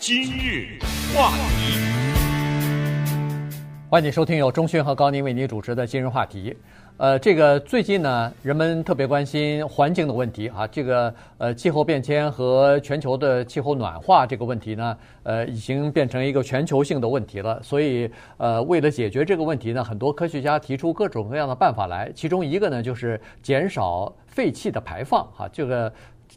今日话题，欢迎收听由钟迅和高宁为您主持的今日话题。呃，这个最近呢，人们特别关心环境的问题啊。这个呃，气候变迁和全球的气候暖化这个问题呢，呃，已经变成一个全球性的问题了。所以，呃，为了解决这个问题呢，很多科学家提出各种各样的办法来。其中一个呢，就是减少废气的排放。哈，这个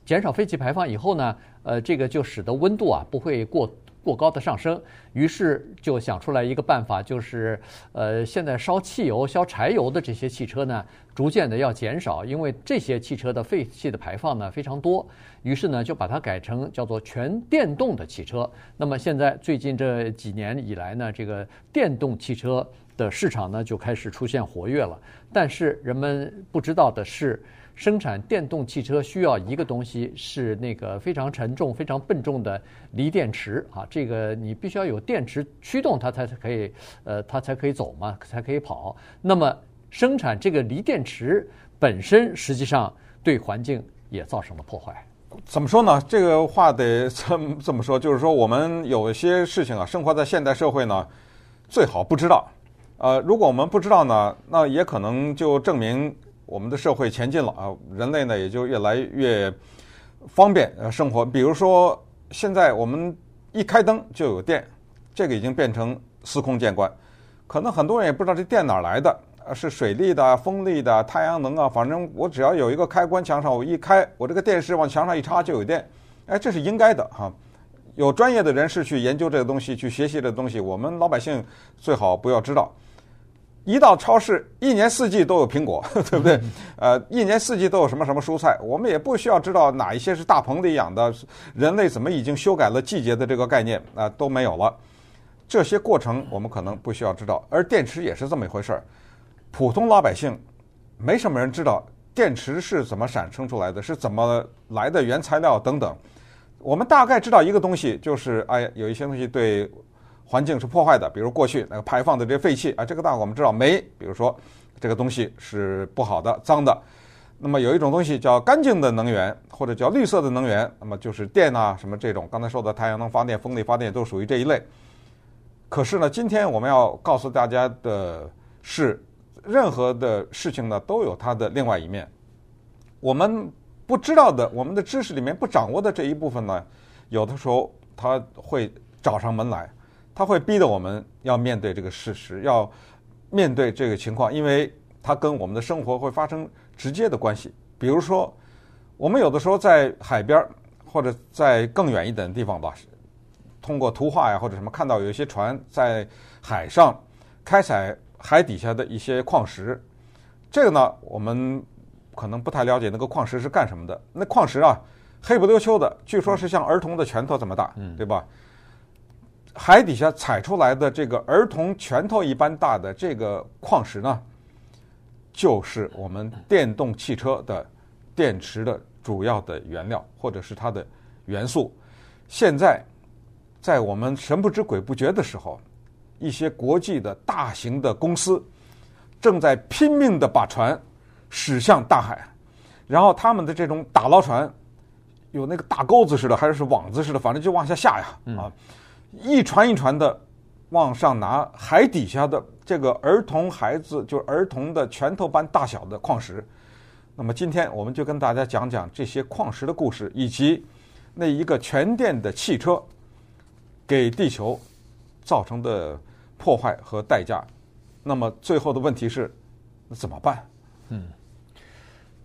减少废气排放以后呢，呃，这个就使得温度啊不会过。过高的上升，于是就想出来一个办法，就是呃，现在烧汽油、烧柴油的这些汽车呢，逐渐的要减少，因为这些汽车的废气的排放呢非常多。于是呢，就把它改成叫做全电动的汽车。那么现在最近这几年以来呢，这个电动汽车的市场呢就开始出现活跃了。但是人们不知道的是。生产电动汽车需要一个东西，是那个非常沉重、非常笨重的锂电池啊。这个你必须要有电池驱动它，才可以，呃，它才可以走嘛，才可以跑。那么生产这个锂电池本身，实际上对环境也造成了破坏。怎么说呢？这个话得这么这么说，就是说我们有一些事情啊，生活在现代社会呢，最好不知道。呃，如果我们不知道呢，那也可能就证明。我们的社会前进了啊，人类呢也就越来越方便呃生活。比如说，现在我们一开灯就有电，这个已经变成司空见惯。可能很多人也不知道这电哪来的，是水力的、风力的、太阳能啊。反正我只要有一个开关，墙上我一开，我这个电视往墙上一插就有电。哎，这是应该的哈。有专业的人士去研究这个东西，去学习这个东西，我们老百姓最好不要知道。一到超市，一年四季都有苹果，对不对？呃，一年四季都有什么什么蔬菜，我们也不需要知道哪一些是大棚里养的。人类怎么已经修改了季节的这个概念啊，都没有了。这些过程我们可能不需要知道，而电池也是这么一回事儿。普通老百姓没什么人知道电池是怎么产生出来的，是怎么来的原材料等等。我们大概知道一个东西，就是哎，有一些东西对。环境是破坏的，比如过去那个排放的这些废气啊，这个大我们知道。煤，比如说这个东西是不好的、脏的。那么有一种东西叫干净的能源，或者叫绿色的能源，那么就是电啊什么这种。刚才说的太阳能发电、风力发电都属于这一类。可是呢，今天我们要告诉大家的是，任何的事情呢都有它的另外一面。我们不知道的，我们的知识里面不掌握的这一部分呢，有的时候它会找上门来。它会逼得我们要面对这个事实，要面对这个情况，因为它跟我们的生活会发生直接的关系。比如说，我们有的时候在海边或者在更远一点的地方吧，通过图画呀或者什么看到有一些船在海上开采海底下的一些矿石，这个呢，我们可能不太了解那个矿石是干什么的。那矿石啊，黑不溜秋的，据说是像儿童的拳头这么大，嗯，对吧？海底下采出来的这个儿童拳头一般大的这个矿石呢，就是我们电动汽车的电池的主要的原料，或者是它的元素。现在在我们神不知鬼不觉的时候，一些国际的大型的公司正在拼命的把船驶向大海，然后他们的这种打捞船有那个大钩子似的，还是网子似的，反正就往下下呀，啊。一船一船的往上拿海底下的这个儿童孩子，就儿童的拳头般大小的矿石。那么今天我们就跟大家讲讲这些矿石的故事，以及那一个全电的汽车给地球造成的破坏和代价。那么最后的问题是，那怎么办？嗯，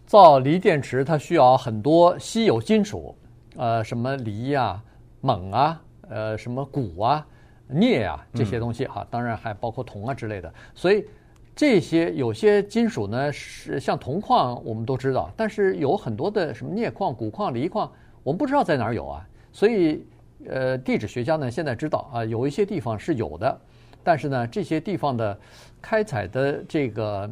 造锂电池它需要很多稀有金属，呃，什么锂呀、锰啊。呃，什么钴啊、镍啊这些东西哈、啊，当然还包括铜啊之类的。所以这些有些金属呢，是像铜矿，我们都知道，但是有很多的什么镍矿、钴矿、锂矿，我们不知道在哪儿有啊。所以呃，地质学家呢现在知道啊，有一些地方是有的，但是呢，这些地方的开采的这个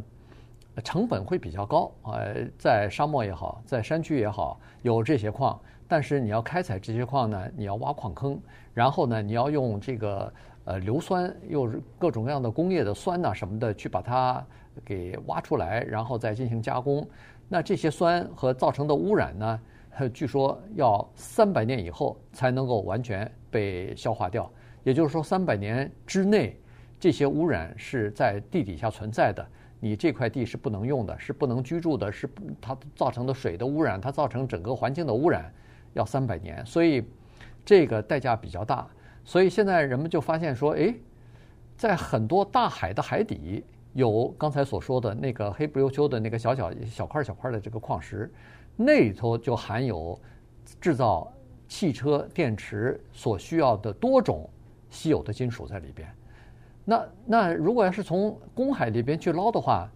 成本会比较高呃，在沙漠也好，在山区也好，有这些矿。但是你要开采这些矿呢，你要挖矿坑，然后呢，你要用这个呃硫酸，又是各种各样的工业的酸呐什么的去把它给挖出来，然后再进行加工。那这些酸和造成的污染呢，据说要三百年以后才能够完全被消化掉。也就是说，三百年之内，这些污染是在地底下存在的。你这块地是不能用的，是不能居住的，是它造成的水的污染，它造成整个环境的污染，要三百年，所以这个代价比较大。所以现在人们就发现说，哎，在很多大海的海底，有刚才所说的那个黑不溜秋的那个小小小块小块的这个矿石，那里头就含有制造汽车电池所需要的多种。稀有的金属在里边，那那如果要是从公海里边去捞的话，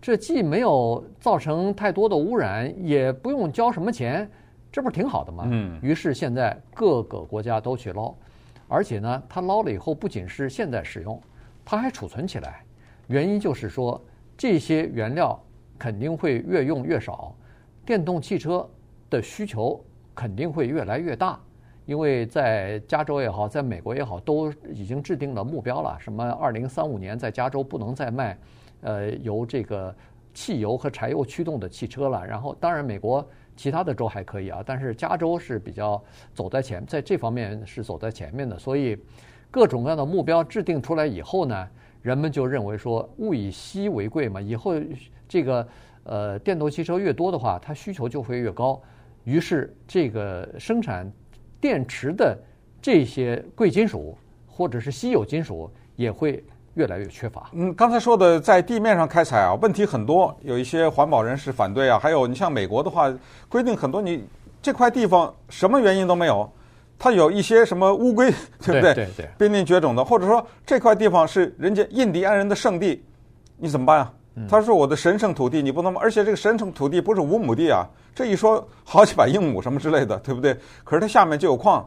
这既没有造成太多的污染，也不用交什么钱，这不是挺好的吗？嗯。于是现在各个国家都去捞，而且呢，它捞了以后不仅是现在使用，它还储存起来。原因就是说，这些原料肯定会越用越少，电动汽车的需求肯定会越来越大。因为在加州也好，在美国也好，都已经制定了目标了。什么二零三五年在加州不能再卖，呃，由这个汽油和柴油驱动的汽车了。然后，当然美国其他的州还可以啊，但是加州是比较走在前，在这方面是走在前面的。所以，各种各样的目标制定出来以后呢，人们就认为说物以稀为贵嘛。以后这个呃电动汽车越多的话，它需求就会越高。于是这个生产。电池的这些贵金属或者是稀有金属也会越来越缺乏。嗯，刚才说的在地面上开采啊，问题很多，有一些环保人士反对啊，还有你像美国的话，规定很多，你这块地方什么原因都没有，它有一些什么乌龟，对不对？对对。濒临绝种的，或者说这块地方是人家印第安人的圣地，你怎么办啊？他说我的神圣土地你不能，而且这个神圣土地不是五亩地啊。这一说好几百英亩什么之类的，对不对？可是它下面就有矿，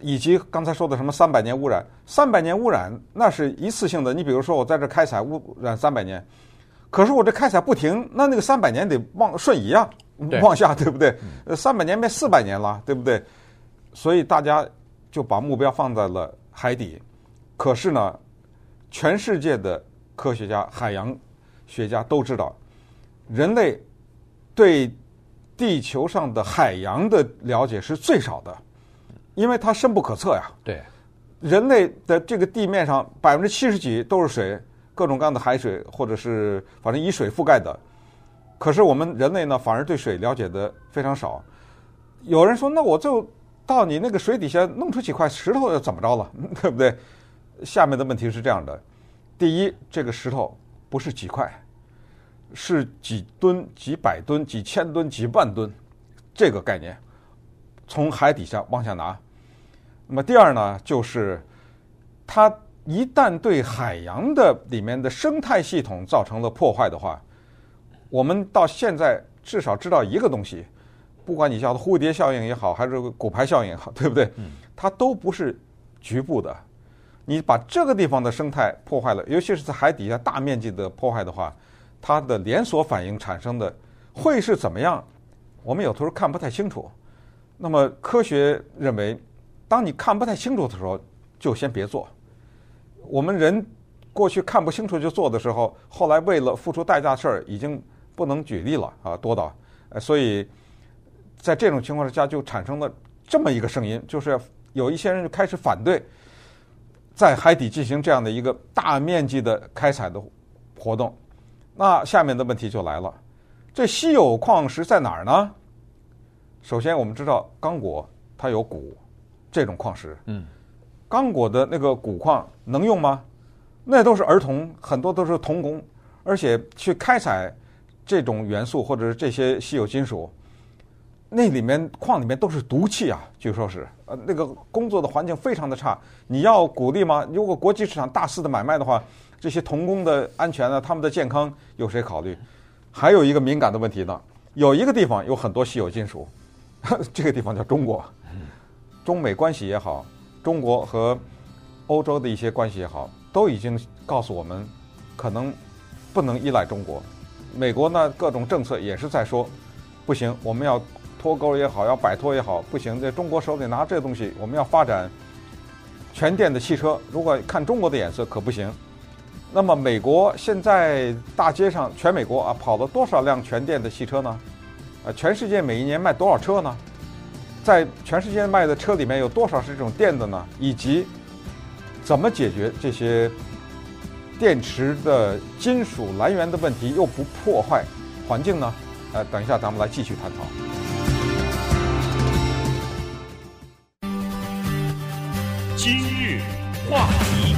以及刚才说的什么三百年污染，三百年污染那是一次性的。你比如说我在这开采污染三百年，可是我这开采不停，那那个三百年得往瞬移啊，往下，对不对？呃，三百年变四百年了，对不对？所以大家就把目标放在了海底。可是呢，全世界的科学家、海洋学家都知道，人类对地球上的海洋的了解是最少的，因为它深不可测呀。对，人类的这个地面上百分之七十几都是水，各种各样的海水，或者是反正以水覆盖的。可是我们人类呢，反而对水了解的非常少。有人说，那我就到你那个水底下弄出几块石头，又怎么着了？对不对？下面的问题是这样的：第一，这个石头不是几块。是几吨、几百吨、几千吨、几万吨，这个概念，从海底下往下拿。那么第二呢，就是它一旦对海洋的里面的生态系统造成了破坏的话，我们到现在至少知道一个东西，不管你叫它蝴蝶效应也好，还是骨牌效应也好，对不对？它都不是局部的。你把这个地方的生态破坏了，尤其是在海底下大面积的破坏的话。它的连锁反应产生的会是怎么样？我们有时候看不太清楚。那么科学认为，当你看不太清楚的时候，就先别做。我们人过去看不清楚就做的时候，后来为了付出代价的事儿已经不能举例了啊，多到，所以在这种情况之下就产生了这么一个声音，就是有一些人就开始反对在海底进行这样的一个大面积的开采的活动。那下面的问题就来了，这稀有矿石在哪儿呢？首先，我们知道刚果它有钴这种矿石，嗯，刚果的那个钴矿能用吗？那都是儿童，很多都是童工，而且去开采这种元素或者是这些稀有金属，那里面矿里面都是毒气啊，据说是，呃，那个工作的环境非常的差。你要鼓励吗？如果国际市场大肆的买卖的话。这些童工的安全呢？他们的健康有谁考虑？还有一个敏感的问题呢，有一个地方有很多稀有金属，这个地方叫中国。中美关系也好，中国和欧洲的一些关系也好，都已经告诉我们，可能不能依赖中国。美国呢，各种政策也是在说，不行，我们要脱钩也好，要摆脱也好，不行，在中国手里拿这东西，我们要发展全电的汽车。如果看中国的眼色，可不行。那么，美国现在大街上，全美国啊，跑了多少辆全电的汽车呢？啊，全世界每一年卖多少车呢？在全世界卖的车里面有多少是这种电的呢？以及怎么解决这些电池的金属来源的问题，又不破坏环境呢？呃，等一下咱们来继续探讨。今日话题，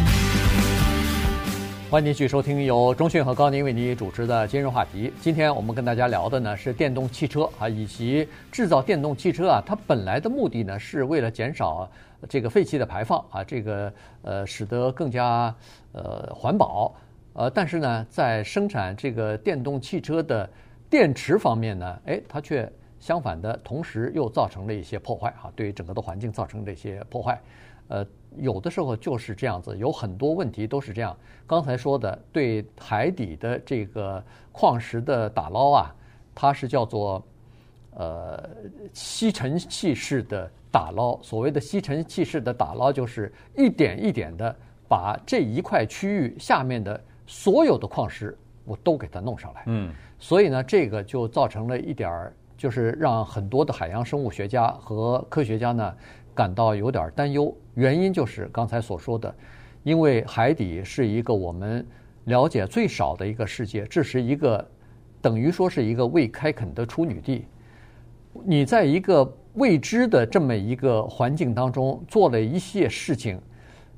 欢迎继续收听由中讯和高宁为您主持的今日话题。今天我们跟大家聊的呢是电动汽车啊，以及制造电动汽车啊，它本来的目的呢是为了减少这个废气的排放啊，这个呃使得更加呃环保。呃，但是呢，在生产这个电动汽车的电池方面呢，哎，它却相反的，同时又造成了一些破坏啊，对于整个的环境造成了一些破坏。呃，有的时候就是这样子，有很多问题都是这样。刚才说的，对海底的这个矿石的打捞啊，它是叫做呃吸尘器式的打捞。所谓的吸尘器式的打捞，就是一点一点的把这一块区域下面的所有的矿石我都给它弄上来。嗯。所以呢，这个就造成了一点儿，就是让很多的海洋生物学家和科学家呢感到有点担忧。原因就是刚才所说的，因为海底是一个我们了解最少的一个世界，这是一个等于说是一个未开垦的处女地。你在一个未知的这么一个环境当中做了一些事情，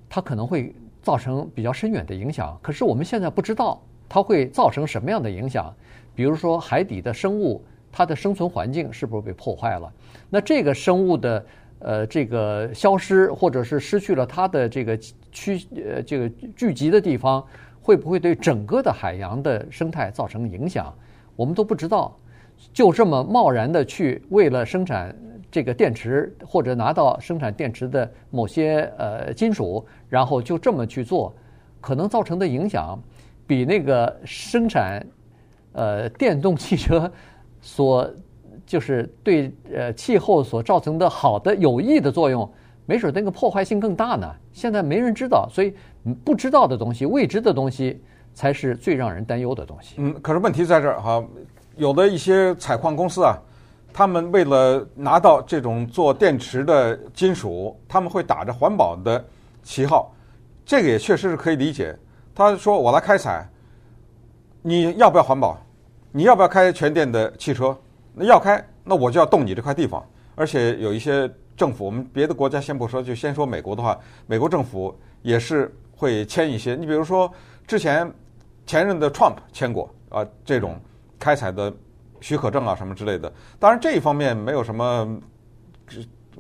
它可能会造成比较深远的影响。可是我们现在不知道它会造成什么样的影响。比如说海底的生物，它的生存环境是不是被破坏了？那这个生物的呃这个消失，或者是失去了它的这个区呃这个聚集的地方，会不会对整个的海洋的生态造成影响？我们都不知道。就这么贸然的去为了生产这个电池，或者拿到生产电池的某些呃金属，然后就这么去做，可能造成的影响比那个生产。呃，电动汽车所就是对呃气候所造成的好的有益的作用，没准那个破坏性更大呢。现在没人知道，所以不知道的东西、未知的东西才是最让人担忧的东西。嗯，可是问题在这儿哈，有的一些采矿公司啊，他们为了拿到这种做电池的金属，他们会打着环保的旗号，这个也确实是可以理解。他说：“我来开采，你要不要环保？”你要不要开全电的汽车？那要开，那我就要动你这块地方。而且有一些政府，我们别的国家先不说，就先说美国的话，美国政府也是会签一些。你比如说，之前前任的 Trump 签过啊，这种开采的许可证啊什么之类的。当然这一方面没有什么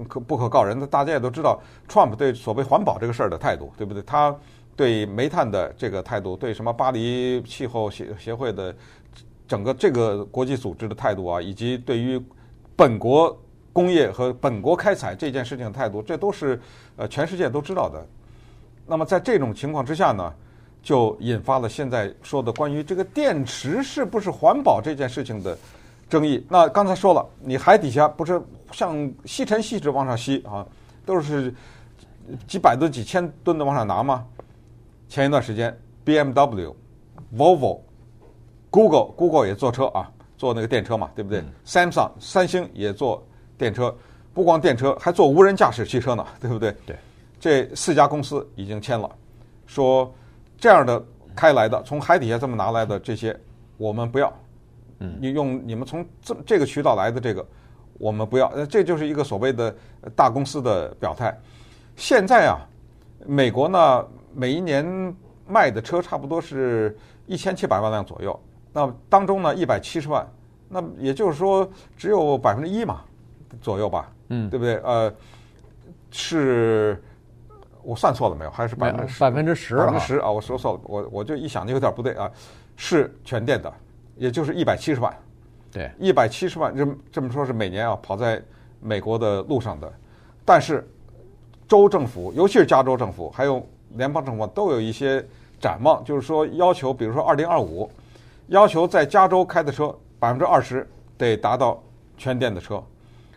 可不可告人的，大家也都知道 Trump 对所谓环保这个事儿的态度，对不对？他对煤炭的这个态度，对什么巴黎气候协协会的。整个这个国际组织的态度啊，以及对于本国工业和本国开采这件事情的态度，这都是呃全世界都知道的。那么在这种情况之下呢，就引发了现在说的关于这个电池是不是环保这件事情的争议。那刚才说了，你海底下不是像吸尘器似的往上吸啊，都是几百吨、几千吨的往上拿吗？前一段时间，BMW、Volvo。Google Google 也坐车啊，坐那个电车嘛，对不对？Samsung 三星也坐电车，不光电车，还坐无人驾驶汽车呢，对不对？对，这四家公司已经签了，说这样的开来的，从海底下这么拿来的这些，我们不要。嗯，你用你们从这这个渠道来的这个，我们不要。呃，这就是一个所谓的大公司的表态。现在啊，美国呢，每一年卖的车差不多是一千七百万辆左右。那当中呢，一百七十万，那也就是说只有百分之一嘛，左右吧，嗯，对不对？呃，是我算错了没有？还是百分之百分之十？百分之十啊！我说错了，我我就一想就有点不对啊，是全电的，也就是一百七十万，对，一百七十万，这这么说是每年啊跑在美国的路上的，但是州政府，尤其是加州政府，还有联邦政府都有一些展望，就是说要求，比如说二零二五。要求在加州开的车百分之二十得达到全电的车，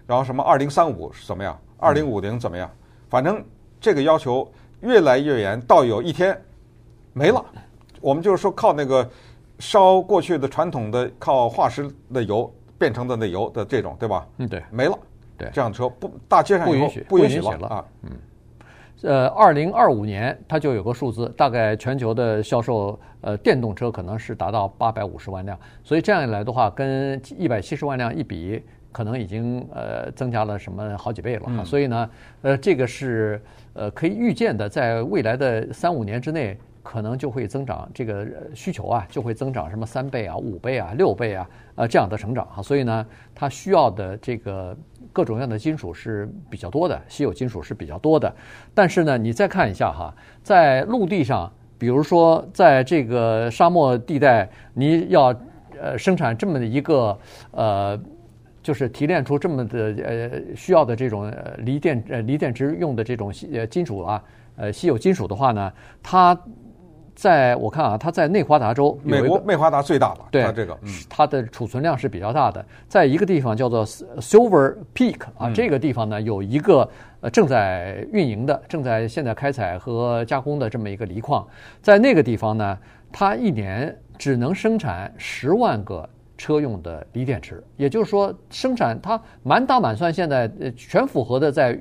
然后什么二零三五怎么样？二零五零怎么样？反正这个要求越来越严，到有一天没了，我们就是说靠那个烧过去的传统的靠化石的油变成的那油的这种，对吧？嗯，对，没了，对这样的车不大街上不允许不允许了了啊。嗯，呃，二零二五年它就有个数字，大概全球的销售呃电动车可能是达到八百五十万辆，所以这样一来的话，跟一百七十万辆一比，可能已经呃增加了什么好几倍了。嗯、所以呢，呃，这个是呃可以预见的，在未来的三五年之内。可能就会增长，这个需求啊就会增长什么三倍啊、五倍啊、六倍啊，呃这样的成长哈。所以呢，它需要的这个各种各样的金属是比较多的，稀有金属是比较多的。但是呢，你再看一下哈，在陆地上，比如说在这个沙漠地带，你要呃生产这么的一个呃，就是提炼出这么的呃需要的这种锂电呃锂电池用的这种呃金属啊，呃稀有金属的话呢，它在我看啊，它在内华达州，美国内华达最大的，对它这个，嗯、它的储存量是比较大的。在一个地方叫做 Silver Peak 啊，嗯、这个地方呢有一个呃正在运营的、正在现在开采和加工的这么一个锂矿，在那个地方呢，它一年只能生产十万个车用的锂电池，也就是说，生产它满打满算，现在呃全符合的在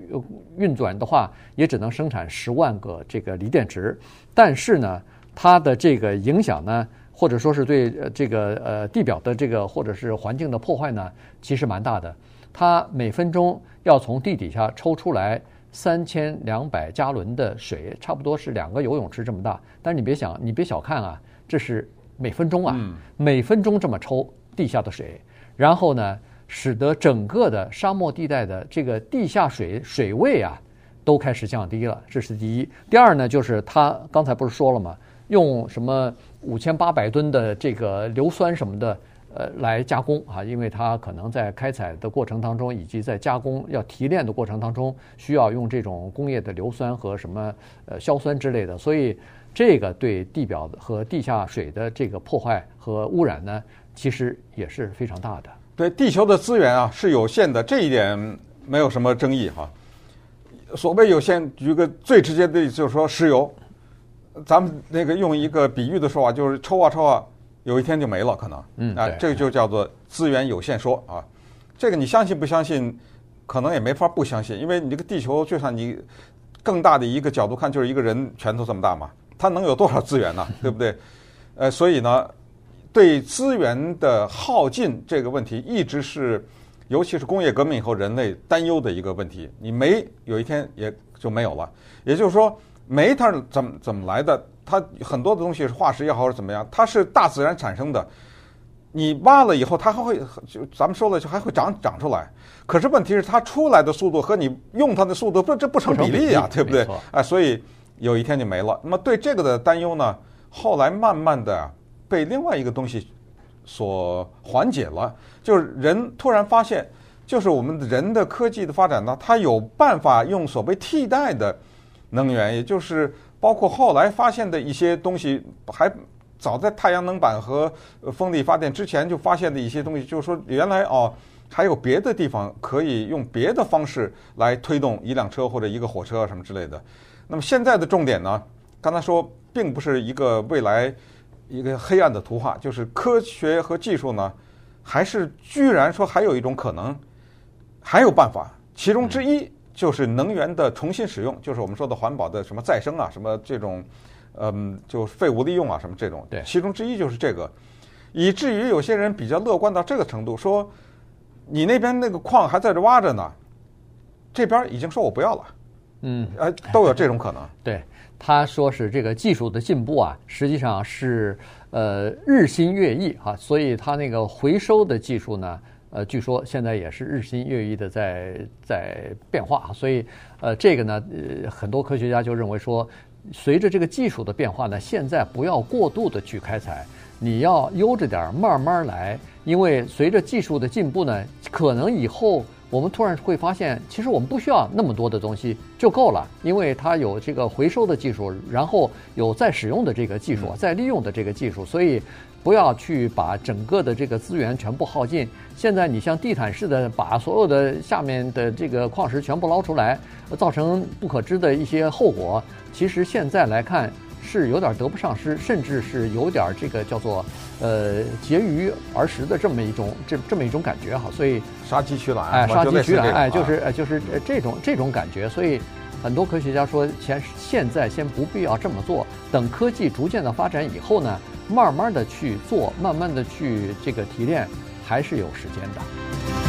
运转的话，也只能生产十万个这个锂电池，但是呢。它的这个影响呢，或者说是对这个呃地表的这个或者是环境的破坏呢，其实蛮大的。它每分钟要从地底下抽出来三千两百加仑的水，差不多是两个游泳池这么大。但是你别想，你别小看啊，这是每分钟啊，每分钟这么抽地下的水，然后呢，使得整个的沙漠地带的这个地下水水位啊都开始降低了。这是第一。第二呢，就是它刚才不是说了吗？用什么五千八百吨的这个硫酸什么的，呃，来加工啊？因为它可能在开采的过程当中，以及在加工要提炼的过程当中，需要用这种工业的硫酸和什么呃硝酸之类的，所以这个对地表和地下水的这个破坏和污染呢，其实也是非常大的。对，地球的资源啊是有限的，这一点没有什么争议哈。所谓有限，举个最直接的例子，就是说石油。咱们那个用一个比喻的说法，就是抽啊抽啊，有一天就没了，可能。嗯。啊，这个就叫做资源有限说啊。这个你相信不相信？可能也没法不相信，因为你这个地球，就算你更大的一个角度看，就是一个人拳头这么大嘛，它能有多少资源呢？对不对？呃，所以呢，对资源的耗尽这个问题，一直是，尤其是工业革命以后人类担忧的一个问题。你没有一天也就没有了，也就是说。煤它是怎么怎么来的？它很多的东西是化石也好，或者怎么样，它是大自然产生的。你挖了以后，它还会就咱们说了，就还会长长出来。可是问题是，它出来的速度和你用它的速度不这不成比例啊，对不对？哎，所以有一天就没了。那么对这个的担忧呢，后来慢慢的被另外一个东西所缓解了，就是人突然发现，就是我们人的科技的发展呢，它有办法用所谓替代的。能源，也就是包括后来发现的一些东西，还早在太阳能板和风力发电之前就发现的一些东西，就是说原来哦，还有别的地方可以用别的方式来推动一辆车或者一个火车什么之类的。那么现在的重点呢，刚才说并不是一个未来一个黑暗的图画，就是科学和技术呢，还是居然说还有一种可能，还有办法，其中之一。就是能源的重新使用，就是我们说的环保的什么再生啊，什么这种，嗯，就废物利用啊，什么这种。对，其中之一就是这个，以至于有些人比较乐观到这个程度，说你那边那个矿还在这挖着呢，这边已经说我不要了。嗯，哎，都有这种可能。对，他说是这个技术的进步啊，实际上是呃日新月异啊，所以他那个回收的技术呢。呃，据说现在也是日新月异的在在变化，所以呃，这个呢，呃，很多科学家就认为说，随着这个技术的变化呢，现在不要过度的去开采，你要悠着点，慢慢来，因为随着技术的进步呢，可能以后我们突然会发现，其实我们不需要那么多的东西就够了，因为它有这个回收的技术，然后有再使用的这个技术，再利用的这个技术，所以。不要去把整个的这个资源全部耗尽。现在你像地毯式的把所有的下面的这个矿石全部捞出来，造成不可知的一些后果。其实现在来看是有点得不偿失，甚至是有点这个叫做呃结余而食的这么一种这这么一种感觉哈，所以杀鸡取卵，哎，杀鸡取卵，哎，就是啊就是这种这种感觉，所以很多科学家说，前现在先不必要这么做，等科技逐渐的发展以后呢，慢慢的去做，慢慢的去这个提炼，还是有时间的。